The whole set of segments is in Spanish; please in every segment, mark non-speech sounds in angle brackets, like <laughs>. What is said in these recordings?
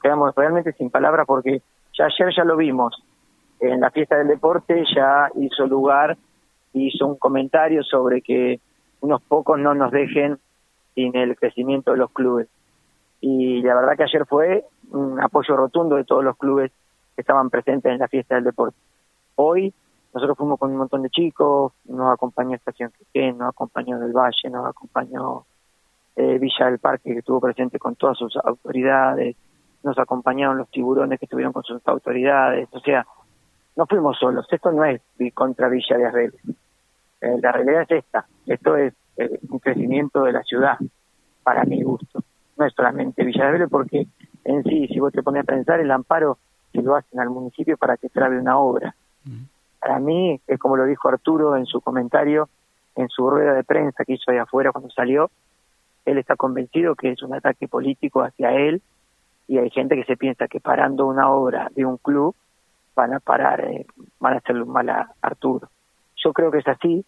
quedamos realmente sin palabras porque ya ayer ya lo vimos. En la fiesta del deporte ya hizo lugar, hizo un comentario sobre que unos pocos no nos dejen sin el crecimiento de los clubes. Y la verdad que ayer fue un apoyo rotundo de todos los clubes que estaban presentes en la fiesta del deporte. Hoy nosotros fuimos con un montón de chicos, nos acompañó Estación Quequén, nos acompañó Del Valle, nos acompañó eh, Villa del Parque, que estuvo presente con todas sus autoridades, nos acompañaron los tiburones que estuvieron con sus autoridades, o sea, no fuimos solos, esto no es contra Villa de Arreles, eh, la realidad es esta, esto es eh, un crecimiento de la ciudad, para mi gusto, no es solamente Villa de Arreles, porque en sí, si vos te pones a pensar, el amparo si lo hacen al municipio para que trabe una obra. Para mí, es como lo dijo Arturo en su comentario, en su rueda de prensa que hizo ahí afuera cuando salió, él está convencido que es un ataque político hacia él y hay gente que se piensa que parando una obra de un club van a parar, eh, van a hacerle un mal a Arturo. Yo creo que es así,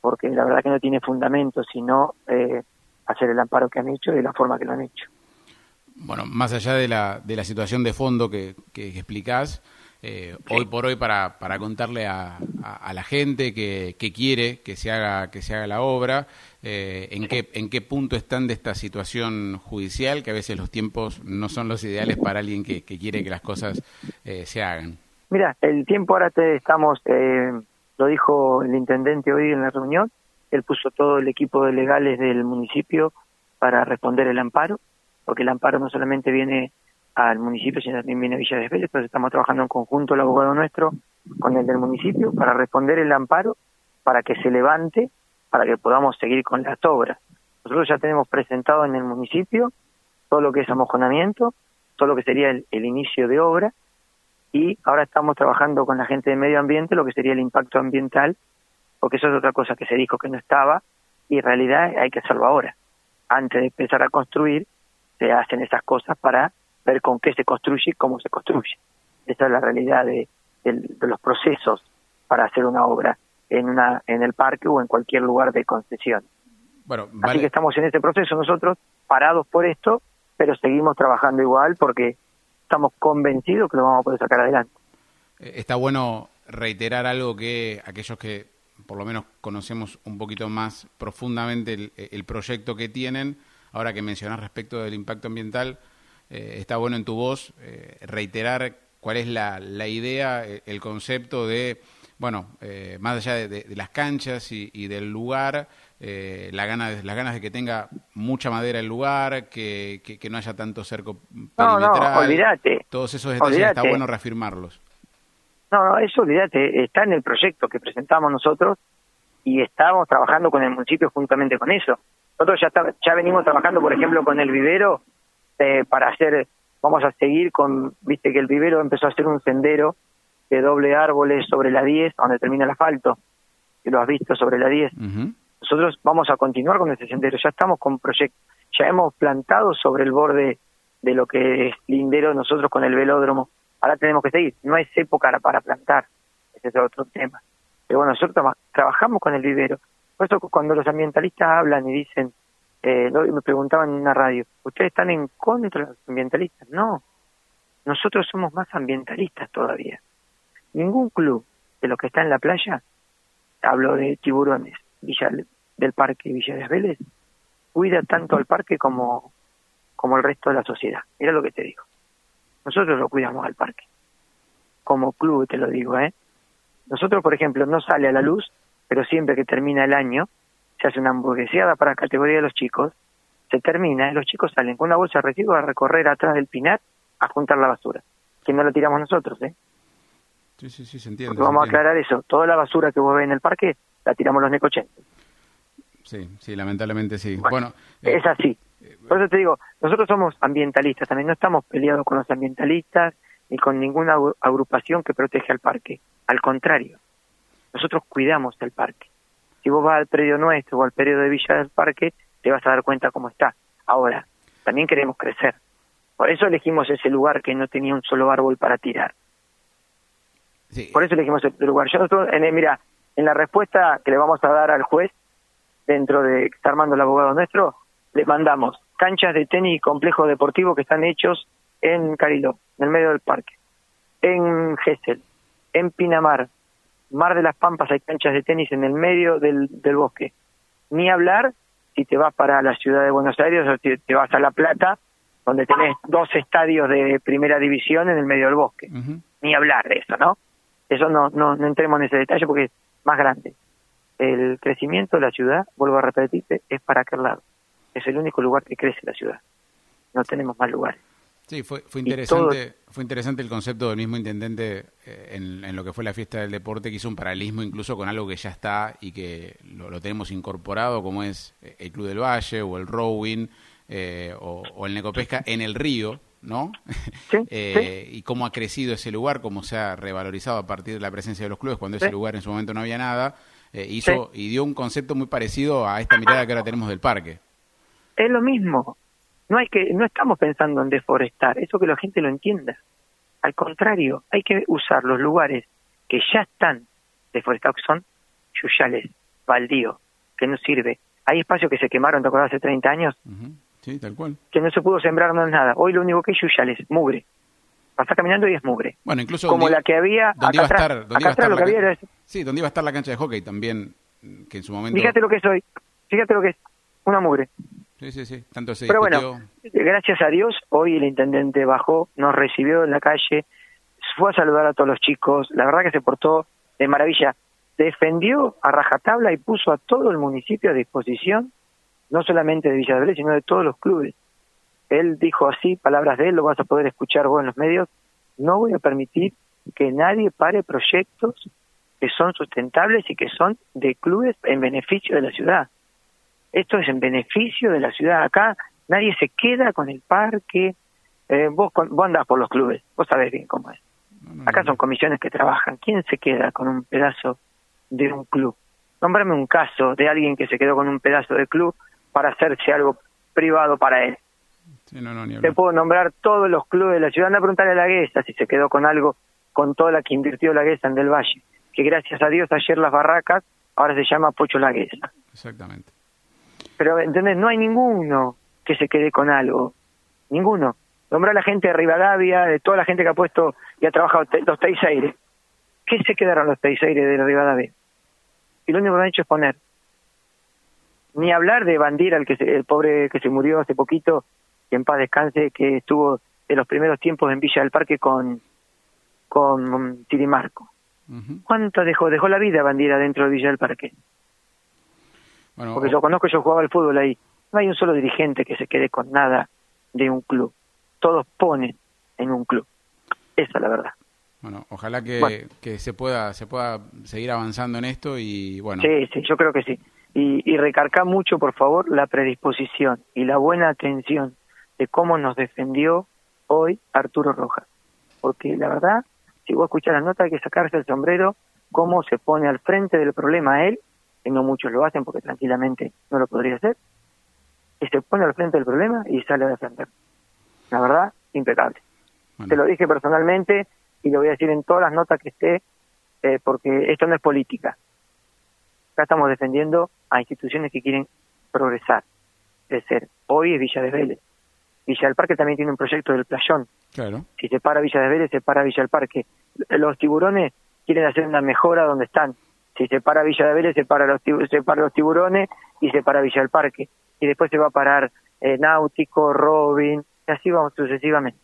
porque la verdad que no tiene fundamento, sino eh, hacer el amparo que han hecho y la forma que lo han hecho. Bueno, más allá de la, de la situación de fondo que, que explicás, eh, hoy por hoy para, para contarle a, a, la gente que, que, quiere que se haga que se haga la obra eh, en qué en qué punto están de esta situación judicial que a veces los tiempos no son los ideales para alguien que, que quiere que las cosas eh, se hagan. Mira el tiempo ahora te estamos eh, lo dijo el intendente hoy en la reunión él puso todo el equipo de legales del municipio para responder el amparo porque el amparo no solamente viene al municipio, sino también viene Villa de Vélez, pero estamos trabajando en conjunto el abogado nuestro con el del municipio para responder el amparo, para que se levante, para que podamos seguir con las obras. Nosotros ya tenemos presentado en el municipio todo lo que es amojonamiento, todo lo que sería el, el inicio de obra, y ahora estamos trabajando con la gente de medio ambiente lo que sería el impacto ambiental, porque eso es otra cosa que se dijo que no estaba, y en realidad hay que hacerlo ahora. Antes de empezar a construir, se hacen esas cosas para ver con qué se construye y cómo se construye. Esa es la realidad de, los procesos para hacer una obra en una en el parque o en cualquier lugar de concesión. Bueno, Así que estamos en ese proceso nosotros, parados por esto, pero seguimos trabajando igual porque estamos convencidos que lo vamos a poder sacar adelante. Eh, está bueno reiterar algo que aquellos que por lo menos conocemos un poquito más profundamente el, el proyecto que tienen, ahora que mencionas respecto del impacto ambiental, eh, está bueno en tu voz eh, reiterar cuál es la, la, idea, eh, el concepto de, bueno, más allá de, las canchas y, del lugar, la gana de, las ganas de que tenga mucha madera el lugar, que, que, no haya tanto cerco perimetral. No, no, olvídate. Todos esos detalles está bueno reafirmarlos. No, no, eso olvídate, está en el proyecto que presentamos nosotros y estamos trabajando con el municipio juntamente con eso. Nosotros ya, ya venimos trabajando, por ejemplo, con el vivero este, para hacer, vamos a seguir con, viste que el vivero empezó a hacer un sendero de doble árboles sobre la 10, donde termina el asfalto, que lo has visto sobre la 10. Nosotros vamos a continuar con ese sendero, ya estamos con proyectos, ya hemos plantado sobre el borde de lo que es lindero nosotros con el velódromo. Ahora tenemos que seguir, no es época para plantar, ese es otro tema. Pero bueno, nosotros trabajamos con el vivero. Por eso cuando los ambientalistas hablan y dicen eh, me preguntaban en una radio, ¿ustedes están en contra de los ambientalistas? No, nosotros somos más ambientalistas todavía. Ningún club de los que está en la playa, hablo de tiburones, Villa del Parque Villa de Vélez, cuida tanto al parque como, como el resto de la sociedad. Mira lo que te digo. Nosotros lo cuidamos al parque. Como club te lo digo, ¿eh? Nosotros, por ejemplo, no sale a la luz, pero siempre que termina el año, se hace una hamburgueseada para categoría de los chicos, se termina y los chicos salen con una bolsa de residuos a recorrer atrás del pinar a juntar la basura. Que no la tiramos nosotros, ¿eh? Sí, sí, sí, se entiende. vamos a aclarar eso. Toda la basura que vos ves en el parque la tiramos los necochentes. Sí, sí, lamentablemente sí. Bueno, eh, es así. Eh, Por eso te digo, nosotros somos ambientalistas también, no estamos peleados con los ambientalistas ni con ninguna agrupación que protege al parque. Al contrario, nosotros cuidamos el parque. Si vos vas al predio nuestro o al predio de Villa del Parque, te vas a dar cuenta cómo está. Ahora, también queremos crecer. Por eso elegimos ese lugar que no tenía un solo árbol para tirar. Por eso elegimos ese lugar. Yo en, mira, en la respuesta que le vamos a dar al juez, dentro de que está armando el abogado nuestro, le mandamos canchas de tenis y complejos deportivos que están hechos en Cariló, en el medio del parque, en Gesell, en Pinamar, Mar de las Pampas hay canchas de tenis en el medio del, del bosque. Ni hablar si te vas para la ciudad de Buenos Aires o si te vas a La Plata, donde tenés dos estadios de primera división en el medio del bosque. Ni hablar de eso, ¿no? Eso no, no, no entremos en ese detalle porque es más grande. El crecimiento de la ciudad, vuelvo a repetirte, es para aquel lado. Es el único lugar que crece la ciudad. No tenemos más lugares. Sí, fue, fue interesante, fue interesante el concepto del mismo intendente eh, en, lo que fue la fiesta del deporte, que hizo un paralelismo incluso con algo que ya está y que lo, tenemos incorporado, como es eh, el Club del Valle o el Rowing eh, o, el Necopesca en el río, ¿no? <laughs> <laughs> Y cómo ha crecido ese lugar, cómo se ha revalorizado a partir de la presencia de los clubes, cuando ese lugar en su momento no había nada, hizo y dio un concepto muy parecido a esta mirada que ahora tenemos del parque. Es lo mismo, no hay que, no estamos pensando en deforestar, eso que la gente lo entienda. Al contrario, hay que usar los lugares que ya están deforestados, que son yuyales, baldío, que no sirve. Hay espacios que se quemaron, ¿te acuerdas? Hace 30 años. Sí, tal cual. Que no se pudo sembrar no nada. Hoy lo único que hay yuyales, mugre. Pasa caminando y es mugre. Bueno, incluso como la que había acá iba a estar, acá atrás lo que había era Sí, donde iba a estar la cancha de hockey también, que en su momento... Fíjate lo que es hoy, fíjate lo que es, una mugre. Sí, sí, sí. Tanto Pero bueno, gracias a Dios, hoy el intendente bajó, nos recibió en la calle, fue a saludar a todos los chicos, la verdad que se portó de maravilla. Defendió a rajatabla y puso a todo el municipio a disposición, no solamente de Villa de sino de todos los clubes. Él dijo así, palabras de él, lo vas a poder escuchar vos en los medios, no voy a permitir que nadie pare proyectos que son sustentables y que son de clubes en beneficio de la ciudad. Esto es en beneficio de la ciudad. Acá nadie se queda con el parque. Eh, vos, vos andás por los clubes, vos sabés bien cómo es. Acá son comisiones que trabajan. ¿Quién se queda con un pedazo de un club? Nómbrame un caso de alguien que se quedó con un pedazo de club para hacerse algo privado para él. Te puedo nombrar todos los clubes de la ciudad. Anda a preguntarle a la Guesa si se quedó con algo, con toda la que invirtió la Guesa en Del Valle. Que gracias a Dios ayer las barracas ahora se llama Pocho la Guesa. Exactamente. Pero, ¿entendés? No hay ninguno que se quede con algo. Ninguno. Nombra a la gente de Rivadavia, de toda la gente que ha puesto y ha trabajado los Teiseires. ¿Qué se quedaron los Teiseires de Rivadavia? Y lo único que han hecho es poner. Ni hablar de Bandira, el, que el pobre que se murió hace poquito, que en paz descanse, que estuvo en los primeros tiempos en Villa del Parque con, con Tirimarco. ¿Cuánto dejó? Dejó la vida Bandira dentro de Villa del Parque. Porque yo conozco, yo jugaba al fútbol ahí. No hay un solo dirigente que se quede con nada de un club. Todos ponen en un club. Esa es la verdad. Bueno, ojalá que, que se pueda se pueda seguir avanzando en esto y bueno. Sí, sí, yo creo que sí. Y, y recarga mucho, por favor, la predisposición y la buena atención de cómo nos defendió hoy Arturo Rojas. Porque la verdad, si vos escuchás la nota, hay que sacarse el sombrero, cómo se pone al frente del problema él no muchos lo hacen porque tranquilamente no lo podría hacer, y se pone al frente del problema y sale a defender. La verdad, impecable. Te lo dije personalmente y lo voy a decir en todas las notas que esté, eh, porque esto no es política. Acá estamos defendiendo a instituciones que quieren progresar, crecer. Hoy es Villa de Vélez. Villa del Parque también tiene un proyecto del playón. Claro. Si se para Villa de Vélez, se para Villa del Parque. Los tiburones quieren hacer una mejora donde están. Si se para Villa de Vélez, se para los, se para los tiburones y se para Villa del Parque. Y después se va a parar eh, Náutico, Robin, y así vamos sucesivamente.